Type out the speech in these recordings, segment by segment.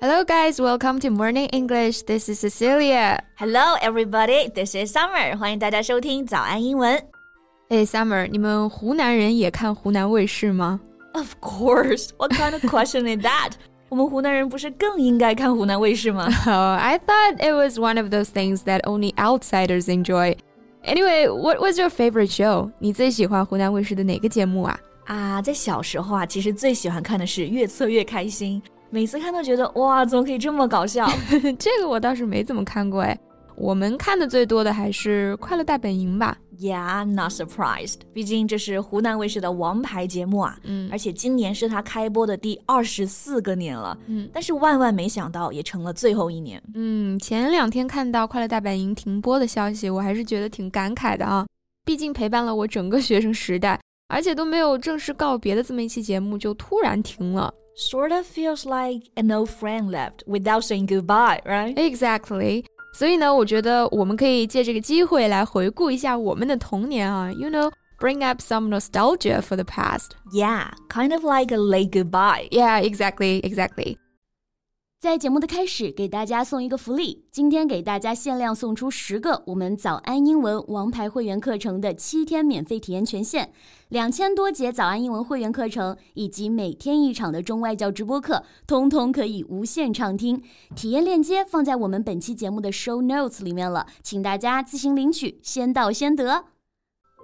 Hello, guys. Welcome to Morning English. This is Cecilia. Hello, everybody. This is Summer. 欢迎大家收听早安英文。Hey, Summer，你们湖南人也看湖南卫视吗？Of course. What kind of question is that? 我们湖南人不是更应该看湖南卫视吗？Oh, I thought it was one of those things that only outsiders enjoy. Anyway, what was your favorite show? 你最喜欢湖南卫视的哪个节目啊？啊，在小时候啊，其实最喜欢看的是《越策越开心》。 每次看都觉得哇，怎么可以这么搞笑？这个我倒是没怎么看过哎。我们看的最多的还是《快乐大本营》吧。Yeah, not surprised。毕竟这是湖南卫视的王牌节目啊。嗯。而且今年是它开播的第二十四个年了。嗯。但是万万没想到，也成了最后一年。嗯。前两天看到《快乐大本营》停播的消息，我还是觉得挺感慨的啊。毕竟陪伴了我整个学生时代，而且都没有正式告别的这么一期节目，就突然停了。sort of feels like an old friend left without saying goodbye, right? Exactly. 所以呢，我觉得我们可以借这个机会来回顾一下我们的童年啊，you know, bring up some nostalgia for the past. Yeah, kind of like a late goodbye. Yeah, exactly, exactly. 在节目的开始，给大家送一个福利。今天给大家限量送出十个我们早安英文王牌会员课程的七天免费体验权限，两千多节早安英文会员课程以及每天一场的中外教直播课，通通可以无限畅听。体验链接放在我们本期节目的 show notes 里面了，请大家自行领取，先到先得。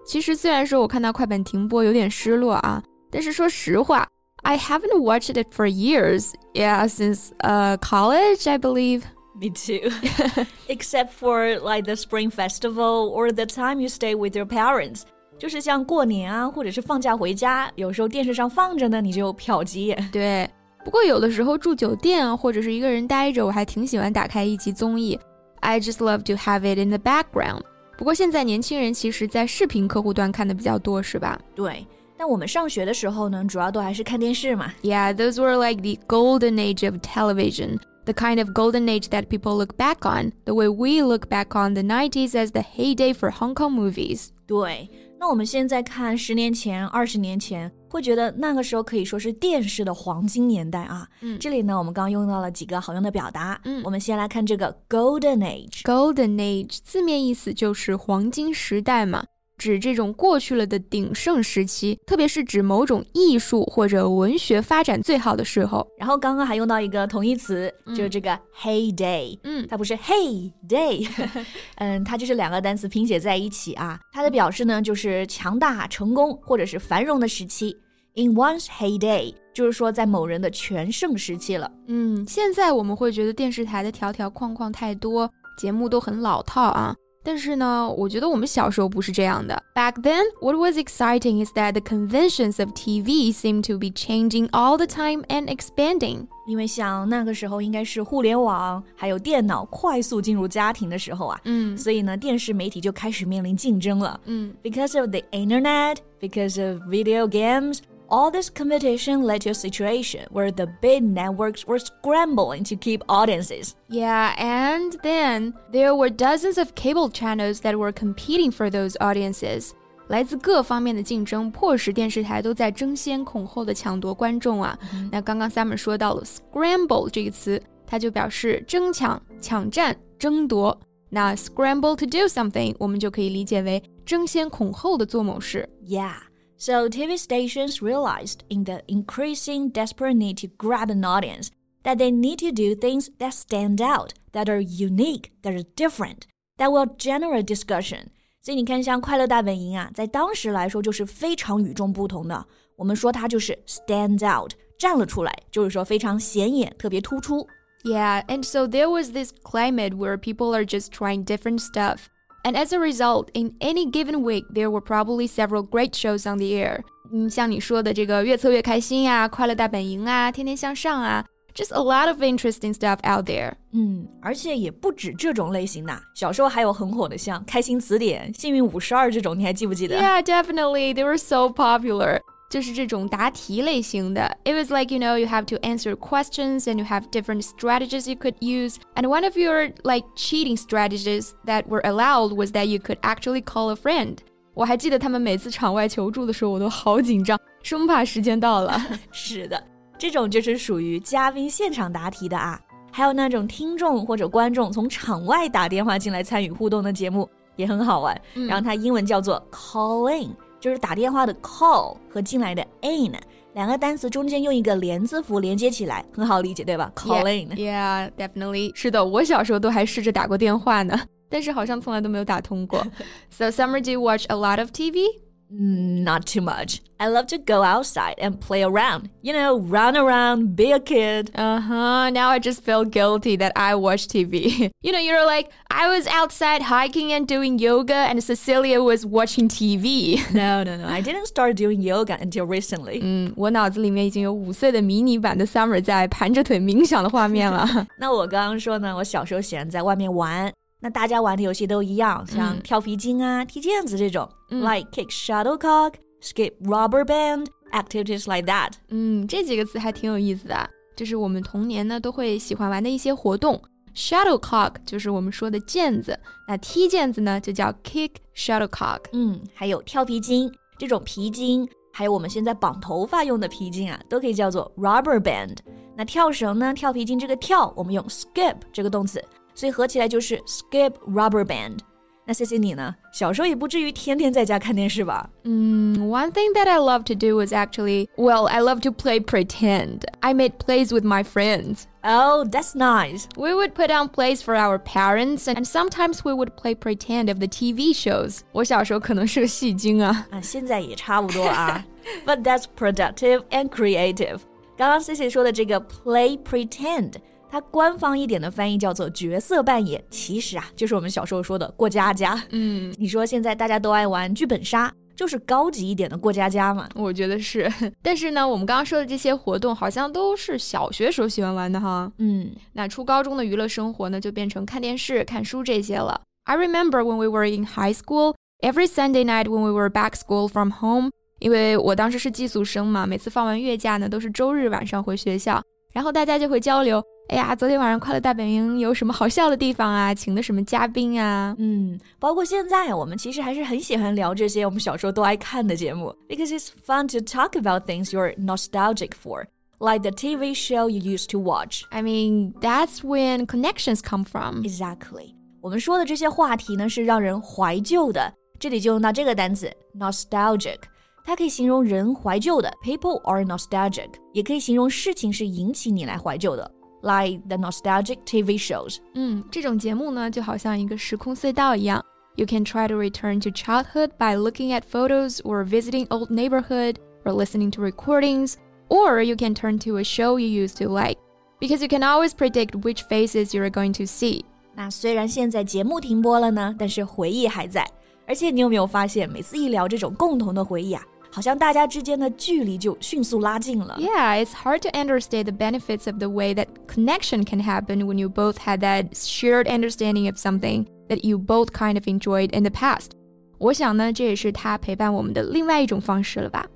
其实虽然说我看到快本停播有点失落啊，但是说实话。I haven't watched it for years. Yeah, since uh, college, I believe. Me too. Except for like the Spring Festival or the time you stay with your parents. 就是像过年啊，或者是放假回家，有时候电视上放着呢，你就瞟几眼。对，不过有的时候住酒店啊，或者是一个人待着，我还挺喜欢打开一集综艺。I just love to have it in the background。不过现在年轻人其实，在视频客户端看的比较多，是吧？对。 但我们上学的时候呢，主要都还是看电视嘛。Yeah, those were like the golden age of television. The kind of golden age that people look back on, the way we look back on the 90s as the heyday for Hong Kong movies. 对，那我们现在看十年前、二十年前，会觉得那个时候可以说是电视的黄金年代啊。嗯，这里呢，我们刚用到了几个好用的表达。嗯，我们先来看这个 golden age。golden age 字面意思就是黄金时代嘛。 指这种过去了的鼎盛时期，特别是指某种艺术或者文学发展最好的时候。然后刚刚还用到一个同义词，就是这个 heyday。嗯，它不是 hey day，嗯，它就是两个单词拼写在一起啊。它的表示呢，就是强大、成功或者是繁荣的时期。In one's heyday，就是说在某人的全盛时期了。嗯，现在我们会觉得电视台的条条框框太多，节目都很老套啊。但是呢，我觉得我们小时候不是这样的。Back then, what was exciting is that the conventions of TV seemed to be changing all the time and expanding. 因为像那个时候应该是互联网还有电脑快速进入家庭的时候啊，嗯，所以呢，电视媒体就开始面临竞争了，嗯，because of the internet, because of video games. All this competition led to a situation where the big networks were scrambling to keep audiences. Yeah, and then there were dozens of cable channels that were competing for those audiences. 来自各方面的竞争，迫使电视台都在争先恐后的抢夺观众啊。嗯、那刚刚 Simon 说到了 “scramble” 这个词，它就表示争抢、抢占、争夺。那 “scramble to do something” 我们就可以理解为争先恐后的做某事。Yeah. So TV stations realized in the increasing desperate need to grab an audience that they need to do things that stand out, that are unique, that are different, that will generate discussion. 所以你看，像《快乐大本营》啊，在当时来说就是非常与众不同的。我们说它就是 stand out，站了出来，就是说非常显眼，特别突出。Yeah, and so there was this climate where people are just trying different stuff. And as a result, in any given week, there were probably several great shows on the air. 嗯，像你说的这个越策越开心呀、快乐大本营啊、天天向上啊，just a lot of interesting stuff out there. 嗯，而且也不止这种类型的，小时候还有很火的像开心词典、幸运五十二这种，你还记不记得？Yeah, definitely. They were so popular. 就是这种答题类型的。It was like you know you have to answer questions and you have different strategies you could use. And one of your like cheating strategies that were allowed was that you could actually call a friend. 我还记得他们每次场外求助的时候，我都好紧张，生怕时间到了。是的，这种就是属于嘉宾现场答题的啊。 还有那种听众或者观众从场外打电话进来参与互动的节目也很好玩。然后它英文叫做 call in， 就是打电话的 call 和进来的 in。两个单词中间用一个连字符连接起来，很好理解，对吧？Call in. Yeah, definitely. 是的，我小时候都还试着打过电话呢，但是好像从来都没有打通过。So, Summer, do you watch a lot of TV? Not too much. I love to go outside and play around. You know, run around, be a kid. Uh huh. Now I just feel guilty that I watch TV. you know, you're like, I was outside hiking and doing yoga, and Cecilia was watching TV. no, no, no. I didn't start doing yoga until recently. 嗯，我脑子里面已经有五岁的迷你版的 Summer 在盘着腿冥想的画面了。那我刚刚说呢，我小时候喜欢在外面玩。 那大家玩的游戏都一样，像跳皮筋啊、踢毽子这种，like kick shuttlecock, skip rubber band, activities like that。嗯，这几个词还挺有意思的，就是我们童年呢都会喜欢玩的一些活动。Shuttlecock 就是我们说的毽子，那踢毽子呢就叫 kick shuttlecock。嗯，还有跳皮筋这种皮筋，还有我们现在绑头发用的皮筋啊，都可以叫做 rubber band。那跳绳呢，跳皮筋这个跳，我们用 skip 这个动词。所以合起来就是 skip rubber band。那 C C 你呢？小时候也不至于天天在家看电视吧？嗯，One thing that I love to do was actually, well, I love to play pretend. I made plays with my friends. Oh, that's nice. We would put on plays for our parents, and sometimes we would play pretend of the TV shows. 我小时候可能是个戏精啊。啊，现在也差不多啊。But that's productive and creative. 刚刚 C C 说的这个 play pretend。 它官方一点的翻译叫做角色扮演，其实啊，就是我们小时候说的过家家。嗯，你说现在大家都爱玩剧本杀，就是高级一点的过家家嘛？我觉得是。但是呢，我们刚刚说的这些活动，好像都是小学时候喜欢玩的哈。嗯，那初高中的娱乐生活呢，就变成看电视、看书这些了。I remember when we were in high school, every Sunday night when we were back school from home，因为我当时是寄宿生嘛，每次放完月假呢，都是周日晚上回学校，然后大家就会交流。哎呀，昨天晚上快乐大本营有什么好笑的地方啊？请的什么嘉宾啊？嗯，包括现在，我们其实还是很喜欢聊这些我们小时候都爱看的节目，because it's fun to talk about things you're nostalgic for, like the TV show you used to watch. I mean, that's when connections come from. Exactly. 我们说的这些话题呢，是让人怀旧的。这里就用到这个单词 nostalgic，它可以形容人怀旧的，people are nostalgic，也可以形容事情是引起你来怀旧的。like the nostalgic TV shows. 嗯，这种节目呢，就好像一个时空隧道一样。You can try to return to childhood by looking at photos or visiting old neighborhood or listening to recordings, or you can turn to a show you used to like, because you can always predict which faces you're going to see. 那虽然现在节目停播了呢，但是回忆还在。而且你有没有发现，每次一聊这种共同的回忆啊， 好像大家之间的距离就迅速拉近了。Yeah, it's hard to understand the benefits of the way that connection can happen when you both had that shared understanding of something that you both kind of enjoyed in the past. 我想呢，这也是他陪伴我们的另外一种方式了吧。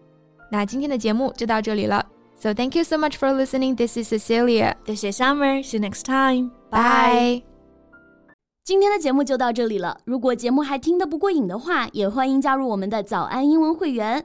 那今天的节目就到这里了。So thank you so much for listening. This is Cecilia. This is Summer. See you next time. Bye. 今天的节目就到这里了。如果节目还听得不过瘾的话，也欢迎加入我们的早安英文会员。